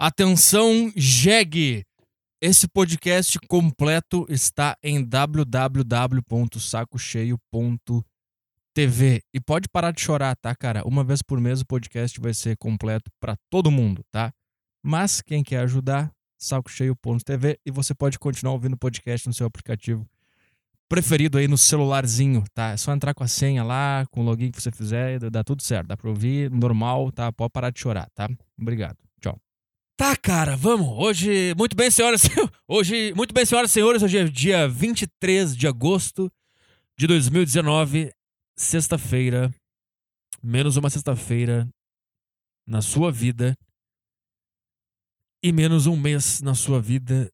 Atenção, jegue! Esse podcast completo está em www.sacocheio.tv. E pode parar de chorar, tá, cara? Uma vez por mês o podcast vai ser completo para todo mundo, tá? Mas quem quer ajudar, sacocheio.tv e você pode continuar ouvindo o podcast no seu aplicativo preferido aí no celularzinho, tá? É só entrar com a senha lá, com o login que você fizer, dá tudo certo. Dá pra ouvir normal, tá? Pode parar de chorar, tá? Obrigado. Tá, cara, vamos. Hoje, muito bem, senhoras Hoje, muito bem, senhoras e senhores, hoje é dia 23 de agosto de 2019, sexta-feira. Menos uma sexta-feira na sua vida. E menos um mês na sua vida.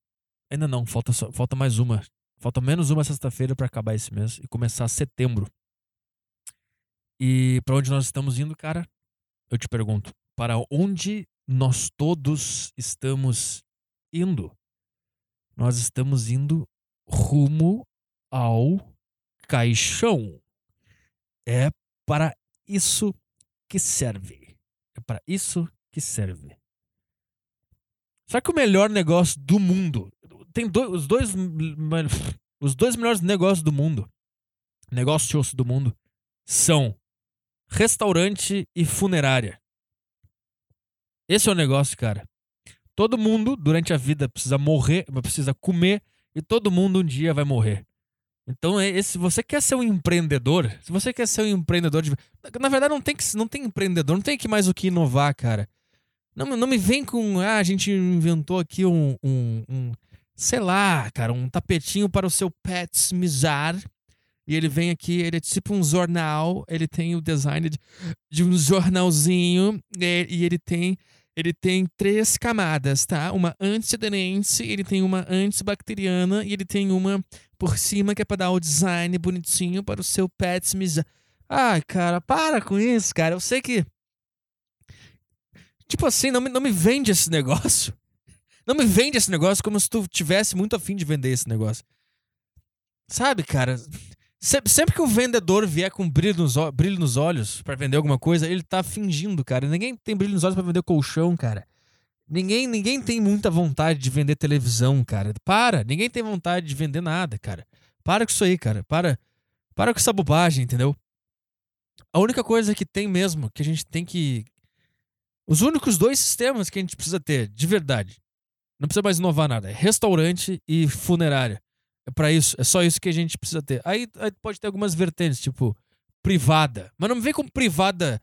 Ainda não, falta, só, falta mais uma. Falta menos uma sexta-feira para acabar esse mês e começar setembro. E para onde nós estamos indo, cara? Eu te pergunto, para onde nós todos estamos indo? Nós estamos indo rumo ao caixão. É para isso que serve. É para isso que serve. Será que o melhor negócio do mundo tem dois, os dois os dois melhores negócios do mundo, negócios do mundo, são restaurante e funerária. Esse é o negócio, cara. Todo mundo durante a vida precisa morrer, precisa comer e todo mundo um dia vai morrer. Então, é se você quer ser um empreendedor, se você quer ser um empreendedor de. Na verdade, não tem, que, não tem empreendedor, não tem que mais o que inovar, cara. Não, não me vem com. Ah, a gente inventou aqui um, um, um sei lá, cara, um tapetinho para o seu pet mizar. E ele vem aqui, ele é tipo um jornal, ele tem o design de, de um jornalzinho e, e, ele tem ele tem três camadas, tá? Uma antiaderente, ele tem uma antibacteriana e ele tem uma por cima que é para dar o design bonitinho para o seu pet mizar. Ai, cara, para com isso, cara. Eu sei que tipo assim, não me, não me vende esse negócio. Não me vende esse negócio como se tu tivesse muito afim de vender esse negócio. Sabe, cara? Sempre que o vendedor vier com brilho nos, brilho nos olhos para vender alguma coisa, ele tá fingindo, cara. Ninguém tem brilho nos olhos para vender colchão, cara. Ninguém, ninguém tem muita vontade de vender televisão, cara. Para, ninguém tem vontade de vender nada, cara. Para com isso aí, cara. Para, para com essa bobagem, entendeu? A única coisa que tem mesmo, que a gente tem que. Os únicos dois sistemas que a gente precisa ter, de verdade, não precisa mais inovar nada. É restaurante e funerária. É para isso. É só isso que a gente precisa ter. Aí, aí, pode ter algumas vertentes, tipo privada. Mas não me vem com privada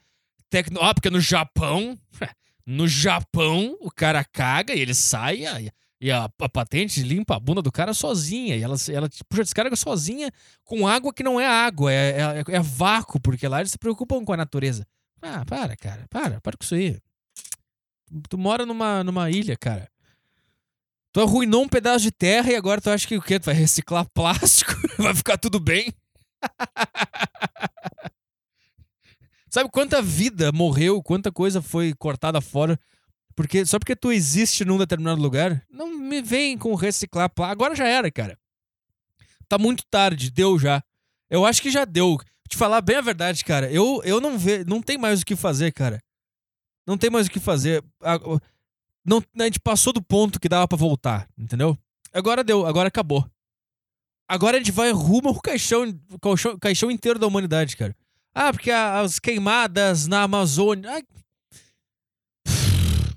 tecno. Ah, porque no Japão. No Japão, o cara caga e ele sai. E a, a, patente limpa a bunda do cara sozinha. E ela, ela puxa descarga sozinha com água que não é água, é, é, é vácuo, porque lá eles se preocupam com a natureza. Ah, para, cara. Para, para com isso aí. Tu mora numa, numa ilha, cara. Tu arruinou um pedaço de terra e agora tu acha que o quê? Tu vai reciclar plástico? vai ficar tudo bem? Sabe quanta vida morreu, quanta coisa foi cortada fora? Porque só porque tu existe num determinado lugar, não me vem com reciclar plástico. Agora já era, cara. Tá muito tarde, deu já. Eu acho que já deu. Te falar bem a verdade, cara. Eu, eu não vejo, não tem mais o que fazer, cara. Não tem mais o que fazer. Não, a gente passou do ponto que dava para voltar, entendeu? Agora deu, agora acabou. Agora a gente vai rumo ao caixão, caixão, caixão inteiro da humanidade, cara. Ah, porque as queimadas na Amazônia. Ai,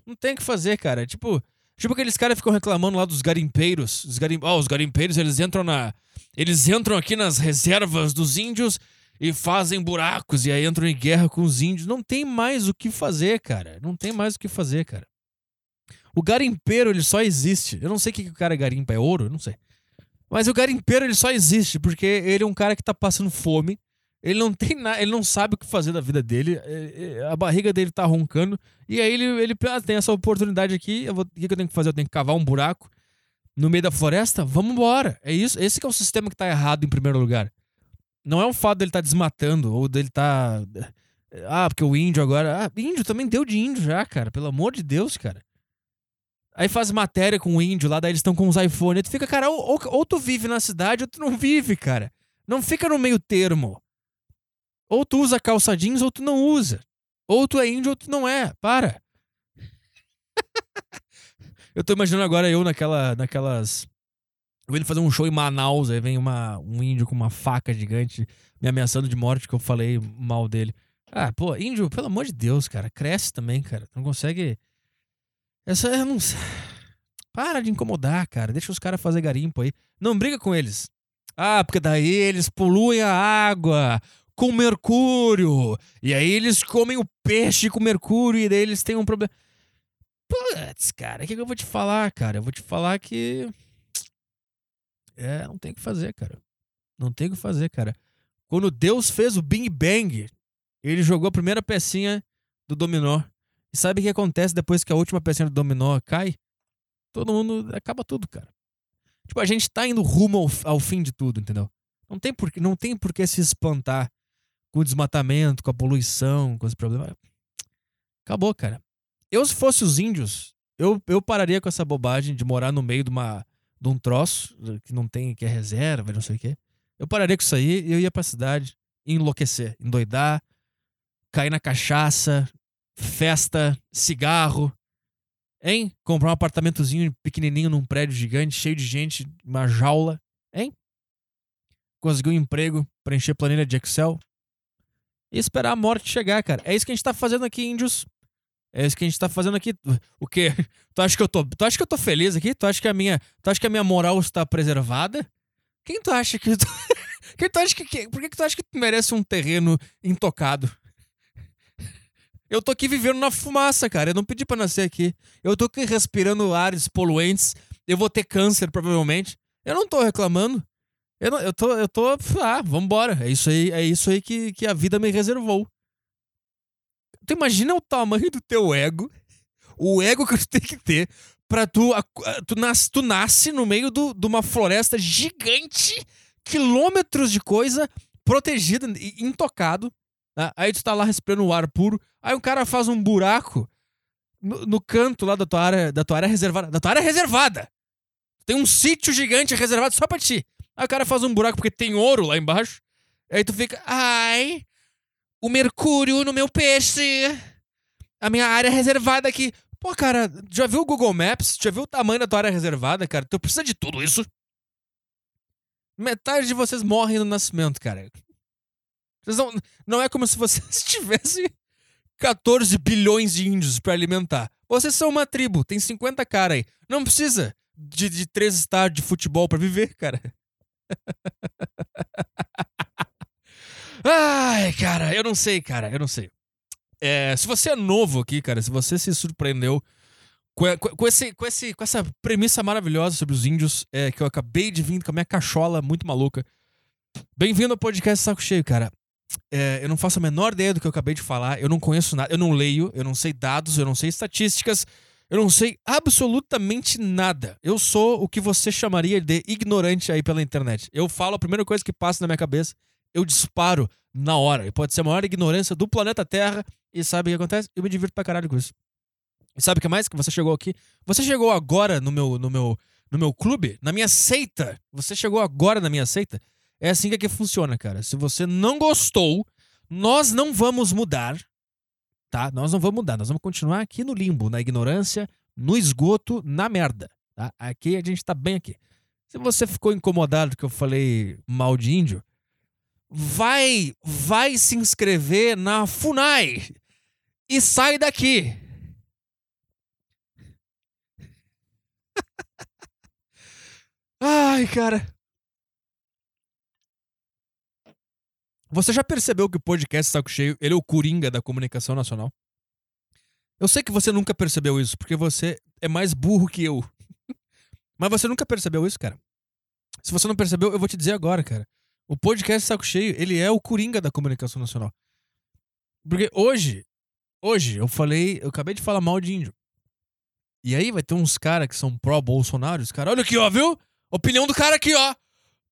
não tem o que fazer, cara. Tipo, tipo aqueles caras ficam reclamando lá dos garimpeiros. Os, garim... oh, os garimpeiros, eles entram na. Eles entram aqui nas reservas dos índios e fazem buracos e aí entram em guerra com os índios. Não tem mais o que fazer, cara. Não tem mais o que fazer, cara. O garimpeiro, ele só existe. Eu não sei o que, que o cara garimpa, é ouro? Eu não sei. Mas o garimpeiro, ele só existe porque ele é um cara que tá passando fome. Ele não tem nada, ele não sabe o que fazer da vida dele. É, é, a barriga dele tá roncando. E aí ele, ele ah, tem essa oportunidade aqui. Vou, o que, eu tenho que fazer? Eu tenho que cavar um buraco no meio da floresta? Vamos embora. É isso. Esse é o sistema que tá errado em primeiro lugar. Não é o fato dele tá desmatando ou dele tá. Ah, porque o índio agora. Ah, índio também deu de índio já, cara. Pelo amor de Deus, cara. Aí faz matéria com o índio lá, daí eles estão com os iPhones. tu fica, cara, ou, ou, ou, tu vive na cidade ou tu não vive, cara. Não fica no meio termo. Ou tu usa calça jeans ou tu não usa. Ou tu é índio ou tu não é. Para. Eu tô imaginando agora eu naquela, naquelas. Eu indo fazer um show em Manaus, aí vem uma, um índio com uma faca gigante me ameaçando de morte que eu falei mal dele. Ah, pô, índio, pelo amor de Deus, cara, cresce também, cara. Não consegue. Essa é. Não... Para de incomodar, cara. Deixa os caras fazer garimpo aí. Não briga com eles. Ah, porque daí eles poluem a água com mercúrio. E aí eles comem o peixe com mercúrio e daí eles têm um problema. Putz, cara, o que, que eu vou te falar, cara? Eu vou te falar que. É, não tem o que fazer, cara. Não tem o que fazer, cara. Quando Deus fez o Big Bang, ele jogou a primeira pecinha do dominó. E sabe o que acontece depois que a última pecinha do dominó cai? Todo mundo. Acaba tudo, cara. Tipo, a gente tá indo rumo ao, ao fim de tudo, entendeu? Não tem, por, não tem por que se espantar com o desmatamento, com a poluição, com os problemas. Acabou, cara. Eu, se fosse os índios, eu, eu pararia com essa bobagem de morar no meio de, uma, de um troço que não tem, que é reserva, não sei o quê. Eu pararia com isso aí e eu ia pra cidade enlouquecer, endoidar, cair na cachaça, festa, cigarro, hein? Comprar um apartamentozinho pequenininho num prédio gigante, cheio de gente, uma jaula, hein? Conseguir um emprego, preencher planilha de Excel e esperar a morte chegar, cara. É isso que a gente tá fazendo aqui, índios. É isso que a gente tá fazendo aqui. O quê? Tu acha que eu tô, tu acha que eu tô feliz aqui? Tu acha que a minha, tu acha que a minha moral está preservada? Quem tu acha que tu, quem tu acha que, por que, tu acha que tu merece um terreno intocado? Eu tô aqui vivendo na fumaça, cara. Eu não pedi para nascer aqui. Eu tô aqui respirando ares poluentes. Eu vou ter câncer, provavelmente. Eu não tô reclamando. Eu, não, eu tô, eu tô. Ah, vambora. É isso aí, é isso aí que, que a vida me reservou. Tu imagina o tamanho do teu ego, o ego que tu tem que ter pra tu. Tu, nas, tu nasce no meio do, de uma floresta gigante, quilômetros de coisa, protegida, intocado. Né? Aí tu tá lá respirando o ar puro. Aí um cara faz um buraco no, no, canto lá da tua área, da tua área reservada. Da tua área reservada! Tem um sítio gigante reservado só pra ti. Aí o cara faz um buraco porque tem ouro lá embaixo. Aí tu fica, ai, o mercúrio no meu peixe. A minha área reservada aqui. Pô, cara, já viu o Google Maps? Já viu o tamanho da tua área reservada, cara? Tu precisa de tudo isso? Metade de vocês morrem no nascimento, cara. Não, não é como se vocês tivessem 14 bilhões de índios para alimentar. Vocês são uma tribo, tem 50 caras aí. Não precisa de, de três estádios de futebol para viver, cara. Ai, cara, eu não sei, cara, eu não sei. É, se você é novo aqui, cara, se você se surpreendeu com, com, com, esse, com, esse, com essa premissa maravilhosa sobre os índios, é, que eu acabei de vir com a minha cachola muito maluca. Bem-vindo ao podcast Saco Cheio, cara. É, eu não faço a menor ideia do que eu acabei de falar, eu não conheço nada, eu não leio, eu não sei dados, eu não sei estatísticas, eu não sei absolutamente nada. Eu sou o que você chamaria de ignorante aí pela internet. Eu falo a primeira coisa que passa na minha cabeça eu disparo na hora. E pode ser a maior ignorância do planeta Terra. E sabe o que acontece? Eu me divirto pra caralho com isso. E sabe o que mais? Que você chegou aqui. Você chegou agora no meu, no meu, no meu clube, na minha seita. Você chegou agora na minha seita. É assim que aqui funciona, cara. Se você não gostou, nós não vamos mudar, tá? Nós não vamos mudar. Nós vamos continuar aqui no limbo, na ignorância, no esgoto, na merda. Tá? Aqui a gente tá bem aqui. Se você ficou incomodado que eu falei mal de índio, vai, vai se inscrever na FUNAI e sai daqui. Ai, cara. Você já percebeu que o podcast Saco Cheio, ele é o coringa da comunicação nacional? Eu sei que você nunca percebeu isso, porque você é mais burro que eu. Mas você nunca percebeu isso, cara. Se você não percebeu, eu vou te dizer agora, cara. O podcast Saco Cheio, ele é o coringa da comunicação nacional. Porque hoje, hoje, eu falei, eu acabei de falar mal de índio. E aí vai ter uns caras que são pró-Bolsonaro, os caras, olha aqui, ó, viu? Opinião do cara aqui, ó.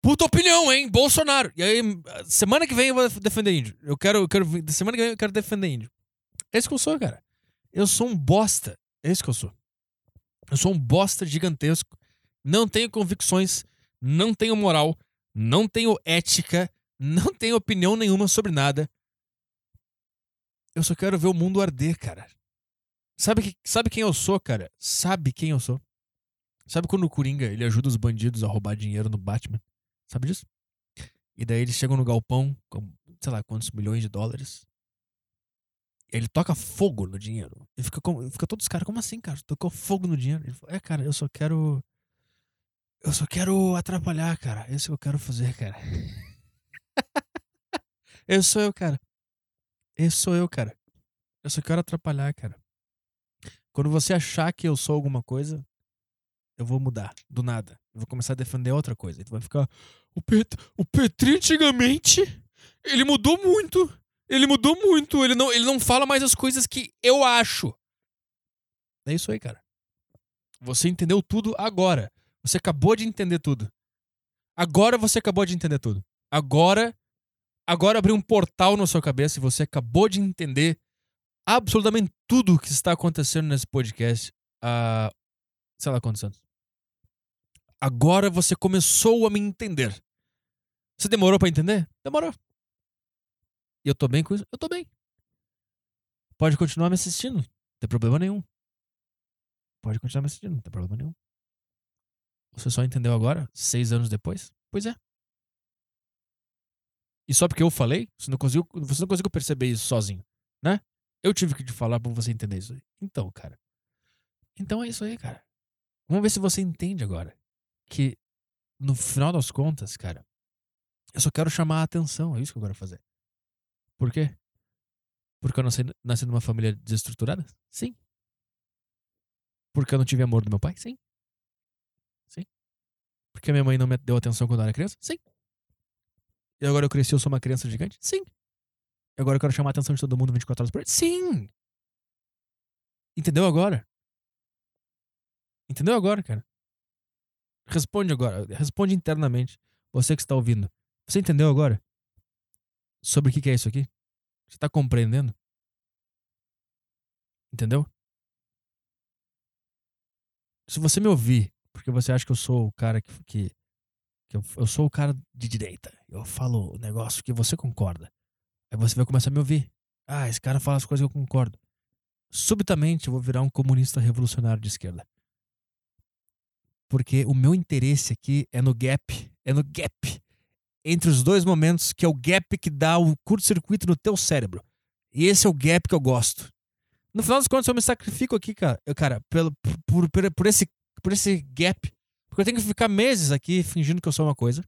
Puta opinião, hein? Bolsonaro. E aí, semana que vem eu vou defender índio. Eu quero, eu quero, semana que vem eu quero defender índio. É isso que eu sou, cara. Eu sou um bosta. É isso que eu sou. Eu sou um bosta gigantesco. Não tenho convicções, não tenho moral, não tenho ética, não tenho opinião nenhuma sobre nada. Eu só quero ver o mundo arder, cara. Sabe, sabe quem eu sou, cara? Sabe quem eu sou? Sabe quando o Coringa ele ajuda os bandidos a roubar dinheiro no Batman? Sabe disso? E daí eles chegam no galpão com, sei lá, quantos milhões de dólares. Ele toca fogo no dinheiro. E fica, com, fica todos os caras, como assim, cara? Tocou fogo no dinheiro? Ele fala, é, cara, eu só quero. Eu só quero atrapalhar, cara. Isso que eu quero fazer, cara. Esse sou eu, cara. Esse sou eu, cara. Eu só quero atrapalhar, cara. Quando você achar que eu sou alguma coisa, eu vou mudar, do nada. Eu vou começar a defender outra coisa. E tu vai ficar. O, Pet... o Petri antigamente, ele mudou muito. Ele mudou muito. Ele não, ele não fala mais as coisas que eu acho. É isso aí, cara. Você entendeu tudo agora. Você acabou de entender tudo. Agora você acabou de entender tudo. Agora. Agora abriu um portal na sua cabeça e você acabou de entender absolutamente tudo que está acontecendo nesse podcast há. sei lá quantos anos. Agora você começou a me entender. Você demorou para entender? Demorou. E eu tô bem com isso? Eu tô bem. Pode continuar me assistindo. Não tem problema nenhum. Pode continuar me assistindo. Não tem problema nenhum. Você só entendeu agora? Seis anos depois? Pois é. E só porque eu falei, você não conseguiu, você não conseguiu perceber isso sozinho, né? Eu tive que te falar pra você entender isso. Então, cara. Então é isso aí, cara. Vamos ver se você entende agora que no final das contas, cara, eu só quero chamar a atenção, é isso que eu quero fazer. Por quê? Porque eu nasci, nasci numa família desestruturada? Sim. Porque eu não tive amor do meu pai? Sim. Sim. Porque minha mãe não me deu atenção quando eu era criança? Sim. E agora eu cresci, eu sou uma criança gigante? Sim. E agora eu quero chamar a atenção de todo mundo 24 horas por dia? Sim. Entendeu agora? Entendeu agora, cara? Responde agora. Responde internamente. Você que está ouvindo. Você entendeu agora? Sobre o que é isso aqui? Você está compreendendo? Entendeu? Se você me ouvir, porque você acha que eu sou o cara que. que, que eu, eu sou o cara de direita. Eu falo o negócio que você concorda. Aí você vai começar a me ouvir. Ah, esse cara fala as coisas que eu concordo. Subitamente eu vou virar um comunista revolucionário de esquerda porque o meu interesse aqui é no gap, é no gap entre os dois momentos, que é o gap que dá o curto-circuito no teu cérebro. E esse é o gap que eu gosto. No final das contas, eu me sacrifico aqui, cara, eu, cara pelo, por, por, por, esse, por esse gap. Porque eu tenho que ficar meses aqui fingindo que eu sou uma coisa.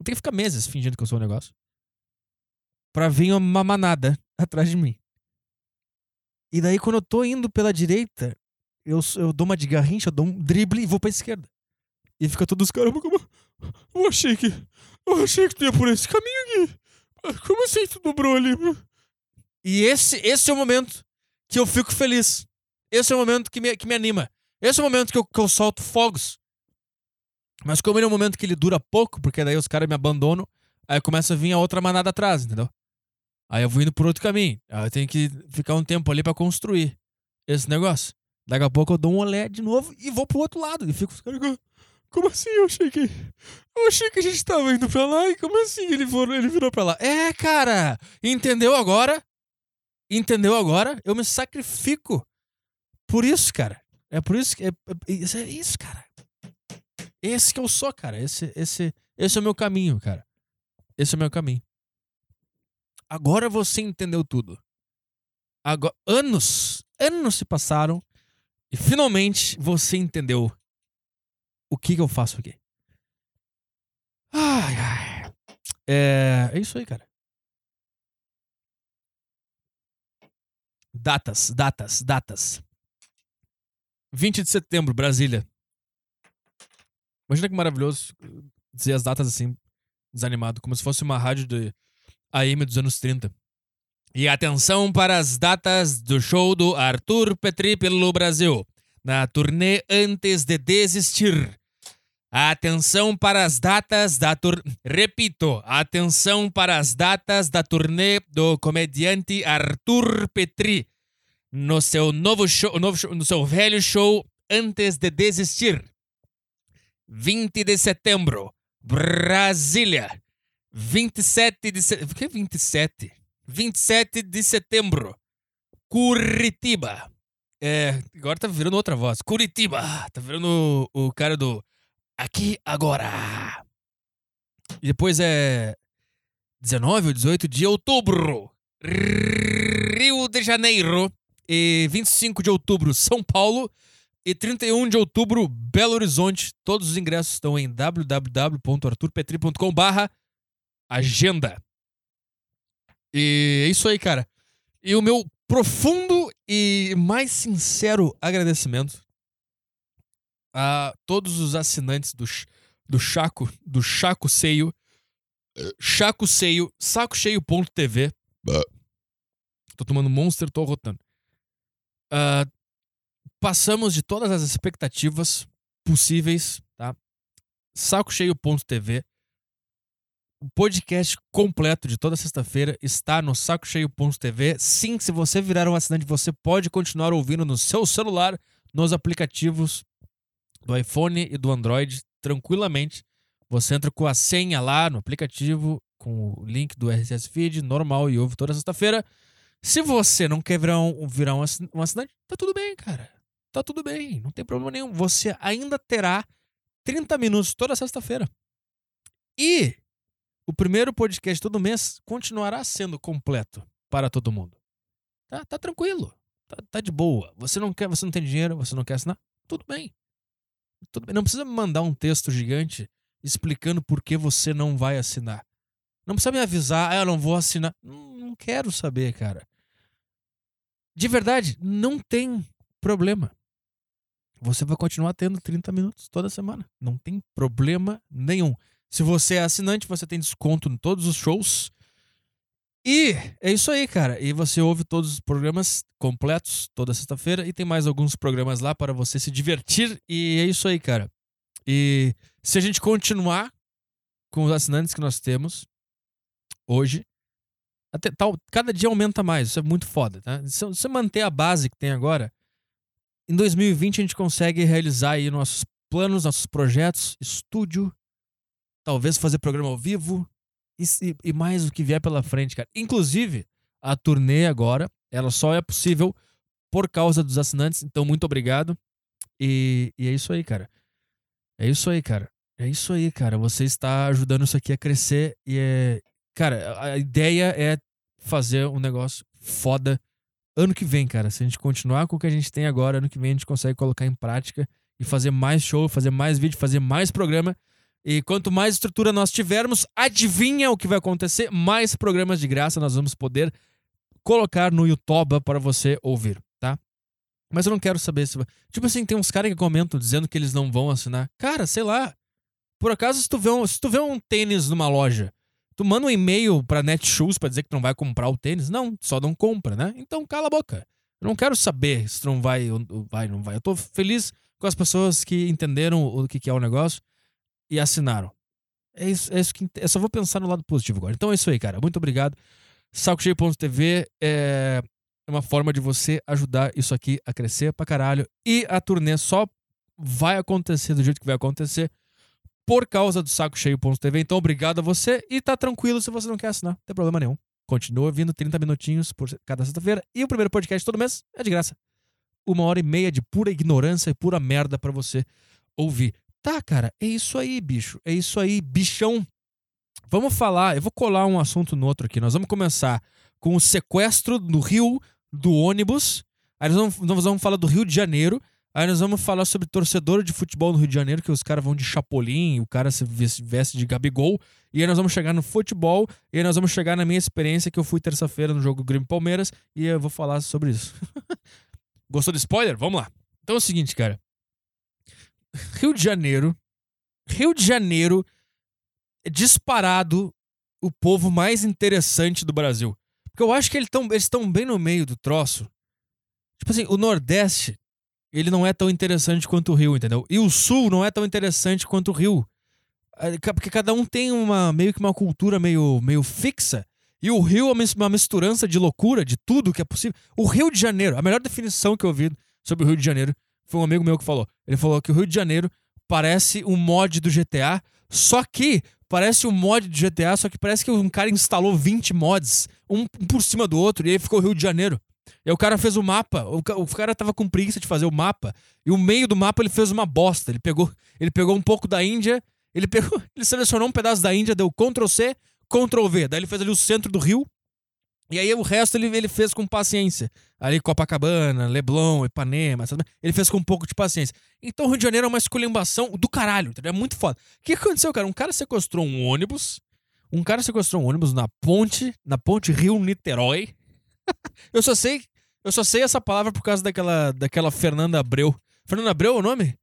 Eu tenho que ficar meses fingindo que eu sou um negócio. Pra vir uma manada atrás de mim. E daí, quando eu tô indo pela direita, eu, eu dou uma de garrincha, eu dou um drible e vou pra esquerda. E fica todos, caramba, como. Eu achei que. Eu achei que tu ia por esse caminho aqui. Como assim tu dobrou ali? E esse, esse é o momento que eu fico feliz. Esse é o momento que me, que me anima. Esse é o momento que eu, que eu solto fogos. Mas como ele é um momento que ele dura pouco, porque daí os caras me abandonam, aí começa a vir a outra manada atrás, entendeu? Aí eu vou indo por outro caminho. Aí eu tenho que ficar um tempo ali para construir esse negócio. Daqui a pouco eu dou um olé de novo e vou pro outro lado. E fico, como assim? Eu achei que. Eu achei que a gente tava indo pra lá e como assim ele, for, ele virou pra lá? É, cara! Entendeu agora? Entendeu agora? Eu me sacrifico. Por isso, cara. É por isso que. É, é, é isso, cara. Esse que eu sou, cara. Esse, esse, esse é o meu caminho, cara. Esse é o meu caminho. Agora você entendeu tudo. Agora, anos, anos se passaram e finalmente você entendeu o que, que eu faço aqui? Ai, ai. É, é isso aí, cara. Datas, datas, datas. 20 de setembro, Brasília. Imagina que maravilhoso dizer as datas assim, desanimado, como se fosse uma rádio de AM dos anos 30. E atenção para as datas do show do Arthur Petri pelo Brasil na turnê Antes de Desistir. Atenção para as datas da turnê. Repito, atenção para as datas da turnê do comediante Arthur Petri no seu novo show, novo show, no seu velho show Antes de Desistir. 20 de setembro, Brasília. 27 de setembro. Que 27? 27 de setembro, Curitiba. É, agora tá virando outra voz. Curitiba! Tá virando o, o cara do Aqui Agora. E depois é 19 ou 18 de outubro. Rio de Janeiro. E 25 de outubro, São Paulo. E 31 de outubro, Belo Horizonte. Todos os ingressos estão em www.arturpetri.com barra agenda. E é isso aí, cara. E o meu profundo e mais sincero agradecimento a todos os assinantes do, do Chaco, do Chaco Seio, Chaco Seio, sacocheio.tv. Tô tomando Monster, tô rotando. Uh, passamos de todas as expectativas possíveis, tá? Sacocheio.tv. O podcast completo de toda sexta-feira está no sacocheio.tv. Sim, se você virar um assinante, você pode continuar ouvindo no seu celular, nos aplicativos do iPhone e do Android tranquilamente. Você entra com a senha lá no aplicativo, com o link do RSS Feed normal e ouve toda sexta-feira. Se você não quer virar um, virar um assinante, tá tudo bem, cara. Tá tudo bem, não tem problema nenhum. Você ainda terá 30 minutos toda sexta-feira. E o primeiro podcast todo mês continuará sendo completo para todo mundo. Tá, tá tranquilo. Tá, tá de boa. Você não quer, você não tem dinheiro, você não quer assinar? Tudo bem. Tudo bem. Não precisa me mandar um texto gigante explicando por que você não vai assinar. Não precisa me avisar, ah, eu não vou assinar. Não, não quero saber, cara. De verdade, não tem problema. Você vai continuar tendo 30 minutos toda semana. Não tem problema nenhum. Se você é assinante, você tem desconto em todos os shows. E é isso aí, cara. E você ouve todos os programas completos toda sexta-feira e tem mais alguns programas lá para você se divertir. E é isso aí, cara. E se a gente continuar com os assinantes que nós temos hoje, até, tal, cada dia aumenta mais. Isso é muito foda, tá? Se você manter a base que tem agora, em 2020 a gente consegue realizar aí nossos planos, nossos projetos, estúdio, talvez fazer programa ao vivo, e, e mais o que vier pela frente, cara. Inclusive, a turnê agora, ela só é possível por causa dos assinantes. Então, muito obrigado. E, e é isso aí, cara. É isso aí, cara. É isso aí, cara. Você está ajudando isso aqui a crescer. E é. Cara, a ideia é fazer um negócio foda ano que vem, cara. Se a gente continuar com o que a gente tem agora, ano que vem a gente consegue colocar em prática e fazer mais show, fazer mais vídeo, fazer mais programa. E quanto mais estrutura nós tivermos, adivinha o que vai acontecer? Mais programas de graça nós vamos poder colocar no YouTube para você ouvir, tá? Mas eu não quero saber se. Tipo assim, tem uns caras que comentam dizendo que eles não vão assinar. Cara, sei lá. Por acaso, se tu vê um, se tu vê um tênis numa loja, tu manda um e-mail pra Netshoes pra dizer que tu não vai comprar o tênis? Não, só não compra, né? Então cala a boca. Eu não quero saber se tu não vai ou vai, não vai. Eu tô feliz com as pessoas que entenderam o que é o negócio e assinaram. É isso, é isso que. Eu só vou pensar no lado positivo agora. Então é isso aí, cara. Muito obrigado. Sacocheio.tv é uma forma de você ajudar isso aqui a crescer pra caralho. E a turnê só vai acontecer do jeito que vai acontecer por causa do sacocheio.tv. Então, obrigado a você e tá tranquilo se você não quer assinar, não tem problema nenhum. Continua vindo 30 minutinhos por cada sexta-feira. E o primeiro podcast todo mês é de graça. Uma hora e meia de pura ignorância e pura merda para você ouvir. Tá, cara, é isso aí, bicho. É isso aí, bichão. Vamos falar, eu vou colar um assunto no outro aqui. Nós vamos começar com o sequestro no Rio do ônibus. Aí nós vamos, nós vamos falar do Rio de Janeiro. Aí nós vamos falar sobre torcedor de futebol no Rio de Janeiro, que os caras vão de Chapolin, o cara se veste de Gabigol. E aí nós vamos chegar no futebol, e aí nós vamos chegar na minha experiência que eu fui terça-feira no jogo Grêmio Palmeiras, e eu vou falar sobre isso. Gostou do spoiler? Vamos lá. Então é o seguinte, cara. Rio de Janeiro. Rio de Janeiro é disparado o povo mais interessante do Brasil. Porque eu acho que eles estão bem no meio do troço. Tipo assim, o Nordeste, ele não é tão interessante quanto o Rio, entendeu? E o Sul não é tão interessante quanto o Rio. É, porque cada um tem uma meio que uma cultura meio, meio fixa. E o Rio é uma misturança de loucura, de tudo que é possível. O Rio de Janeiro, a melhor definição que eu ouvi sobre o Rio de Janeiro foi um amigo meu que falou. Ele falou que o Rio de Janeiro parece um mod do GTA, só que parece um mod do GTA, só que parece que um cara instalou 20 mods, um por cima do outro, e aí ficou o Rio de Janeiro. E o cara fez o mapa, o, o cara tava com preguiça de fazer o mapa, e o meio do mapa ele fez uma bosta. Ele pegou, ele pegou um pouco da Índia, ele pegou, ele selecionou um pedaço da Índia, deu Ctrl C, Ctrl V. Daí ele fez ali o centro do rio. E aí o resto ele, ele fez com paciência. Ali Copacabana, Leblon, Ipanema, ele fez com um pouco de paciência. Então o Rio de Janeiro é uma esculhambação do caralho, entendeu? É muito foda. O que aconteceu, cara? Um cara sequestrou um ônibus, um cara sequestrou um ônibus na ponte, na ponte Rio-Niterói. eu só sei, eu só sei essa palavra por causa daquela, daquela Fernanda Abreu. Fernanda Abreu é o nome?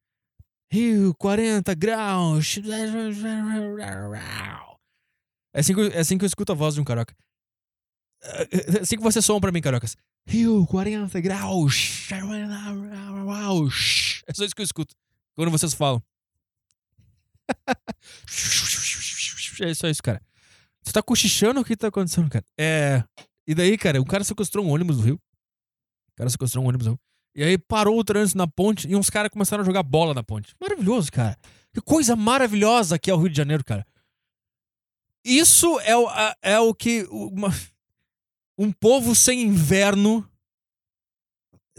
Rio, 40 graus. É assim, que, eu- é assim que eu escuto a voz de um carioca. Assim que você soa pra mim, cariocas. Rio, 40 graus. É só isso que eu escuto quando vocês falam. É só isso, cara. Você tá cochichando o que tá acontecendo, cara? É. E daí, cara, o cara sequestrou um ônibus no Rio. O cara sequestrou um ônibus no Rio. E aí parou o trânsito na ponte e uns caras começaram a jogar bola na ponte. Maravilhoso, cara. Que coisa maravilhosa que é o Rio de Janeiro, cara. Isso é o, é o que uma- um povo sem inverno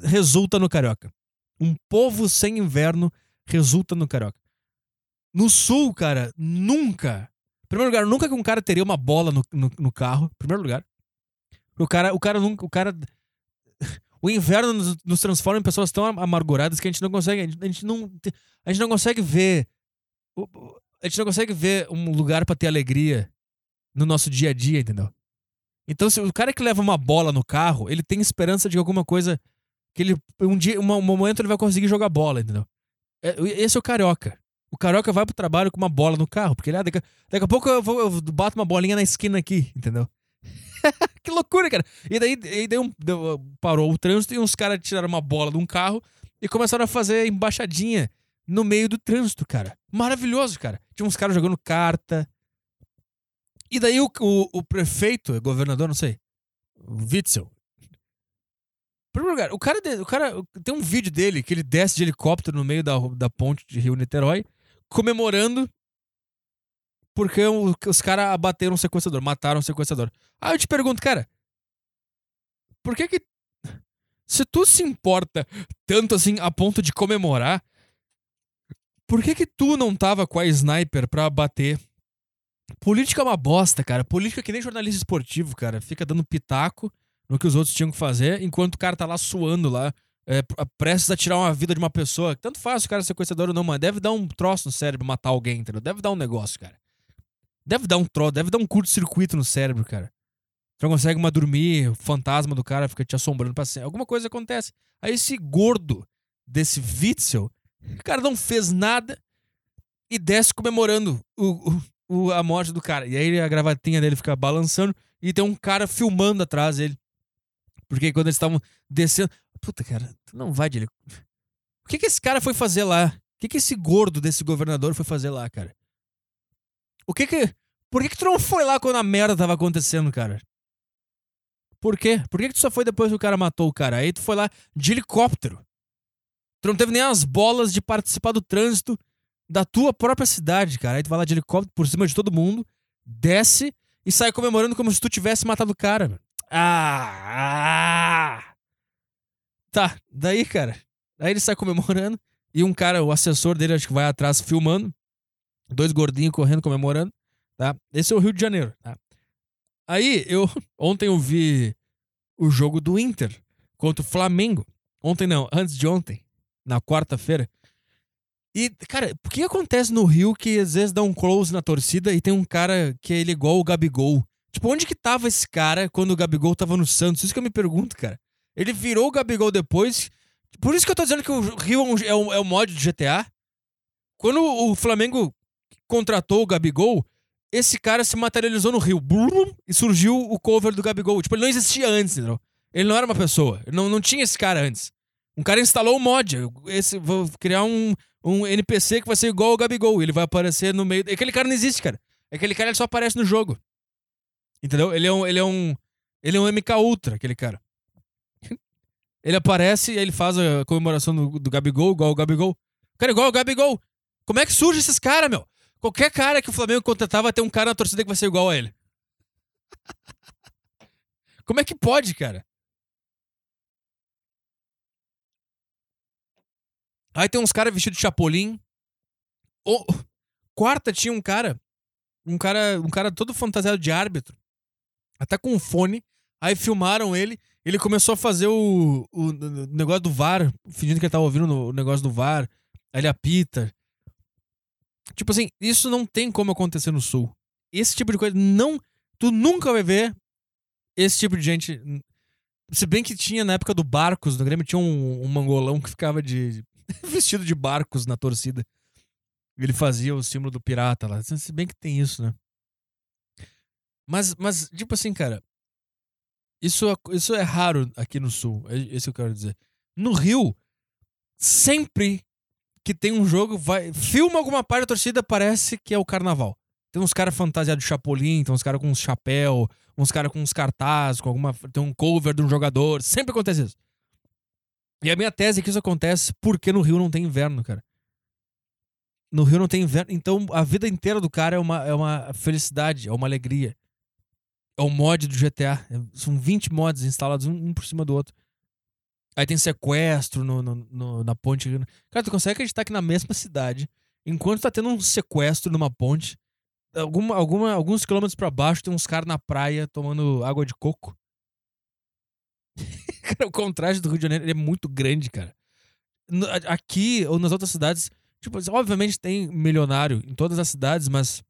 resulta no carioca. Um povo sem inverno resulta no carioca. No sul, cara, nunca. Em primeiro lugar, nunca que um cara teria uma bola no, no, no carro. Em primeiro lugar. O cara, o cara nunca. O cara. O inverno nos, nos transforma em pessoas tão amarguradas que a gente não consegue. A gente, a gente não, a gente não consegue ver. A gente não consegue ver um lugar pra ter alegria no nosso dia a dia, entendeu? Então, se o cara que leva uma bola no carro, ele tem esperança de alguma coisa que ele um dia, um momento ele vai conseguir jogar bola, entendeu? É, Esse é o carioca. O carioca vai pro trabalho com uma bola no carro, porque ele, ah, daqui, daqui a pouco eu, vou, eu bato uma bolinha na esquina aqui, entendeu? que loucura, cara. E daí, e daí um- deu- parou o trânsito e uns caras tiraram uma bola de um carro e começaram a fazer embaixadinha no meio do trânsito, cara. Maravilhoso, cara. Tinha uns caras jogando carta. E daí o, o, o prefeito, governador, não sei, o Witzel. Em primeiro lugar, o cara, o cara tem um vídeo dele que ele desce de helicóptero no meio da, da ponte de Rio Niterói, comemorando porque o- os caras abateram um sequestrador, mataram um sequestrador. Aí eu te pergunto, cara, por que que. Se tu se importa tanto assim a ponto de comemorar, por que que tu não tava com a sniper pra bater? Política é uma bosta, cara. Política é que nem jornalista esportivo, cara. Fica dando pitaco no que os outros tinham que fazer, enquanto o cara tá lá suando lá, é, prestes a tirar uma vida de uma pessoa. Tanto faz o cara é sequestrador ou não, mas deve dar um troço no cérebro matar alguém, entendeu? Deve dar um negócio, cara. Deve dar um troço, deve dar um curto-circuito no cérebro, cara. Tu não consegue mais dormir, o fantasma do cara fica te assombrando pra sempre. Alguma coisa acontece. Aí esse gordo desse Witzel, o cara não fez nada e desce comemorando o, o- o- a morte do cara. E aí a gravatinha dele fica balançando e tem um cara filmando atrás dele. Porque quando eles estavam descendo. Puta, cara, não vai de heli- O que, que esse cara foi fazer lá? O que, que esse gordo desse governador foi fazer lá, cara? O que que. Por que, que tu não foi lá quando a merda tava acontecendo, cara? Por quê? Por que, que tu só foi depois que o cara matou o cara? Aí tu foi lá de helicóptero. Tu não teve nem as bolas de participar do trânsito da tua própria cidade, cara. Aí tu vai lá de helicóptero por cima de todo mundo, desce e sai comemorando como se tu tivesse matado o cara. Ah, ah! Tá, daí, cara. Aí ele sai comemorando e um cara, o assessor dele, acho que vai atrás filmando. Dois gordinhos correndo, comemorando, tá? Esse é o Rio de Janeiro, tá? Aí, eu... Ontem eu vi o jogo do Inter contra o Flamengo. Ontem não, antes de ontem, na quarta-feira. E, cara, o que acontece no Rio que às vezes dá um close na torcida e tem um cara que é ele igual o Gabigol? Tipo, onde que tava esse cara quando o Gabigol tava no Santos? Isso que eu me pergunto, cara. Ele virou o Gabigol depois. Por isso que eu tô dizendo que o Rio é, um- é o, é o mod do GTA. Quando o Flamengo contratou o Gabigol, esse cara se materializou no Rio. Blum, e surgiu o cover do Gabigol. Tipo, ele não existia antes, entendeu? Ele não era uma pessoa. Ele não, não tinha esse cara antes. Um cara instalou o mod. Esse, vou criar um, um NPC que vai ser igual ao Gabigol. Ele vai aparecer no meio. Aquele cara não existe, cara. Aquele cara ele só aparece no jogo. Entendeu? Ele é um. Ele é um. Ele é um MK Ultra, aquele cara. Ele aparece e ele faz a comemoração do, do Gabigol, igual o Gabigol. Cara, igual o Gabigol. Como é que surge esses caras, meu? Qualquer cara que o Flamengo contratar vai ter um cara na torcida que vai ser igual a ele. Como é que pode, cara? Aí tem uns caras vestidos de chapolim. Oh, quarta tinha um cara, um cara, um cara todo fantasiado de árbitro, até com um fone. Aí filmaram ele, ele começou a fazer o, o, o negócio do VAR, fingindo que ele tava ouvindo o negócio do VAR. Aí ele apita. Tipo assim, isso não tem como acontecer no sul. Esse tipo de coisa não, tu nunca vai ver esse tipo de gente. Se bem que tinha na época do Barcos, no Grêmio tinha um, um mangolão que ficava de vestido de barcos na torcida. Ele fazia o símbolo do pirata lá. Se bem que tem isso, né? Mas, mas tipo assim, cara. Isso, isso é raro aqui no Sul. É isso que eu quero dizer. No Rio, sempre que tem um jogo, vai filma alguma parte da torcida, parece que é o carnaval. Tem uns caras fantasiados de chapolim, tem uns caras com uns chapéu, uns caras com uns cartazes, com alguma. Tem um cover de um jogador. Sempre acontece isso. E a minha tese é que isso acontece porque no Rio não tem inverno, cara. No Rio não tem inverno. Então a vida inteira do cara é uma, é uma felicidade, é uma alegria. É o mod do GTA. São 20 mods instalados um, um por cima do outro. Aí tem sequestro no, no, no, na ponte. Cara, tu consegue acreditar que na mesma cidade, enquanto tá tendo um sequestro numa ponte, alguma, alguma, alguns quilômetros para baixo tem uns caras na praia tomando água de coco. cara, o contraste do Rio de Janeiro é muito grande, cara. Aqui ou nas outras cidades, tipo, obviamente tem milionário em todas as cidades, mas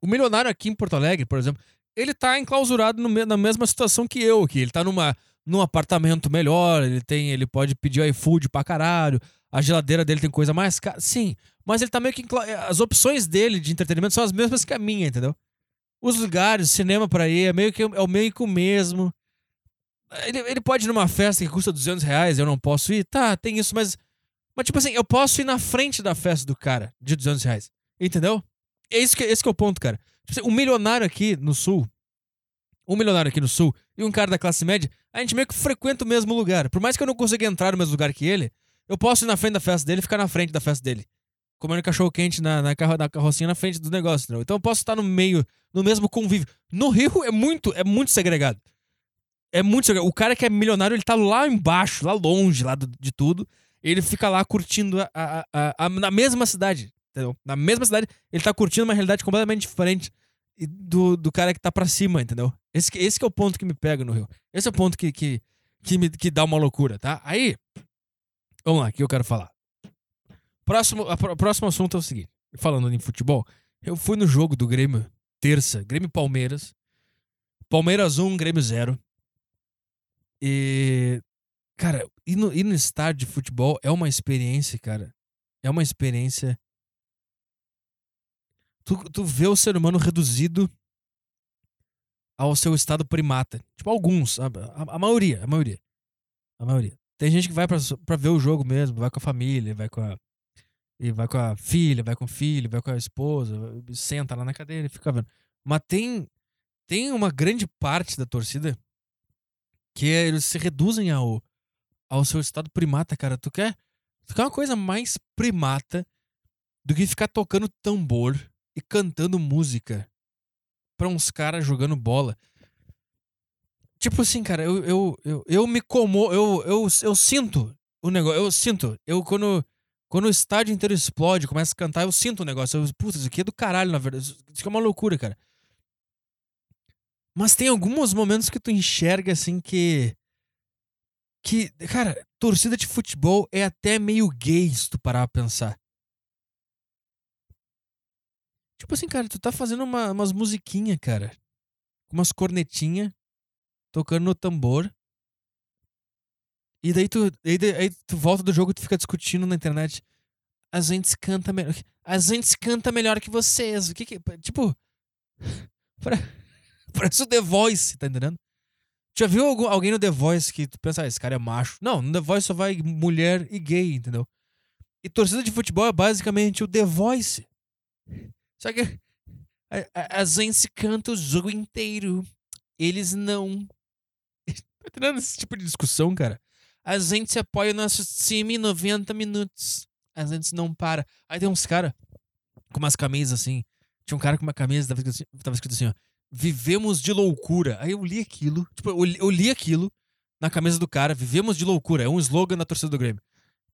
o milionário aqui em Porto Alegre, por exemplo, ele tá enclausurado no, na mesma situação que eu aqui. Ele tá numa, num apartamento melhor, ele tem, ele pode pedir iFood pra caralho, a geladeira dele tem coisa mais cara. Sim, mas ele tá meio que. As opções dele de entretenimento são as mesmas que a minha, entendeu? Os lugares, cinema pra ir, é meio que, é o meio que o mesmo. Ele, ele pode ir numa festa que custa 200 reais, eu não posso ir. Tá, tem isso, mas. Mas, tipo assim, eu posso ir na frente da festa do cara de 200 reais. Entendeu? É esse que, esse que é o ponto, cara. Tipo assim, um milionário aqui no sul. Um milionário aqui no sul e um cara da classe média, a gente meio que frequenta o mesmo lugar. Por mais que eu não consiga entrar no mesmo lugar que ele, eu posso ir na frente da festa dele e ficar na frente da festa dele. Comendo cachorro quente na, na, carro, na carrocinha na frente do negócio, entendeu? Então eu posso estar no meio, no mesmo convívio. No Rio é muito, é muito segregado. É muito. O cara que é milionário, ele tá lá embaixo, lá longe, lá do, de tudo. Ele fica lá curtindo a, a, a, a, na mesma cidade. Entendeu? Na mesma cidade, ele tá curtindo uma realidade completamente diferente do, do cara que tá pra cima, entendeu? Esse, esse é o ponto que me pega no Rio. Esse é o ponto que, que, que, me, que dá uma loucura, tá? Aí, vamos lá, o que eu quero falar. Próximo, a, próximo assunto é o seguinte: falando em futebol, eu fui no jogo do Grêmio, terça, Grêmio Palmeiras. Palmeiras 1, Grêmio 0. E, cara, ir no, ir no estádio de futebol é uma experiência, cara. É uma experiência. Tu, tu vê o ser humano reduzido ao seu estado primata. Tipo, alguns, a, a, a, maioria, a maioria. A maioria. Tem gente que vai pra, pra ver o jogo mesmo, vai com a família, vai com a. E vai com a filha, vai com o filho, vai com a esposa, senta lá na cadeira e fica vendo. Mas tem, tem uma grande parte da torcida que eles se reduzem ao, ao seu estado primata, cara. Tu quer, tu quer uma coisa mais primata do que ficar tocando tambor e cantando música pra uns caras jogando bola. Tipo assim, cara, eu, eu, eu, eu me como, eu, eu, eu sinto o negócio, eu sinto, eu quando, quando o estádio inteiro explode, começa a cantar, eu sinto o negócio. Eu, putz, isso aqui é do caralho, na verdade. Isso aqui é uma loucura, cara. Mas tem alguns momentos que tu enxerga assim que. Que, cara, torcida de futebol é até meio gay se tu parar pra pensar. Tipo assim, cara, tu tá fazendo uma, umas musiquinhas, cara. Umas cornetinhas, tocando no tambor. E daí tu, aí, aí tu volta do jogo e tu fica discutindo na internet. A gente canta melhor. A gente canta melhor que vocês. O que que. Tipo. Pra. Parece o The Voice, tá entendendo? Já viu algum, alguém no The Voice que tu pensa, ah, esse cara é macho? Não, no The Voice só vai mulher e gay, entendeu? E torcida de futebol é basicamente o The Voice. Só que a, a, a gente canta o jogo inteiro. Eles não. tá entendendo esse tipo de discussão, cara? A gente apoia o nosso time 90 minutos. A gente não para. Aí tem uns caras com umas camisas assim. Tinha um cara com uma camisa, tava escrito assim, tava escrito assim ó. Vivemos de loucura. Aí eu li aquilo. Tipo, eu li, eu li aquilo na camisa do cara. Vivemos de loucura. É um slogan da torcida do Grêmio.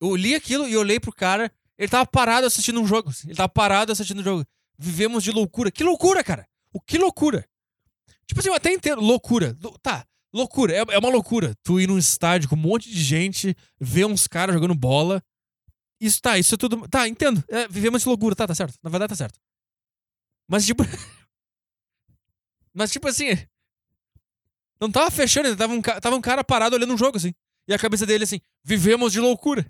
Eu li aquilo e olhei pro cara. Ele tava parado assistindo um jogo. assim. Ele tava parado assistindo um jogo. Vivemos de loucura. Que loucura, cara! O que loucura? Tipo assim, eu até entendo. Loucura. Lou- Tá, loucura. É, é uma loucura. Tu ir num estádio com um monte de gente, ver uns caras jogando bola. Isso tá, isso é tudo. Tá, entendo. É, vivemos de loucura. Tá, tá certo. Na verdade, tá certo. Mas tipo. Mas tipo assim. Não tava fechando, tava um, tava um cara parado olhando um jogo assim. E a cabeça dele assim: vivemos de loucura.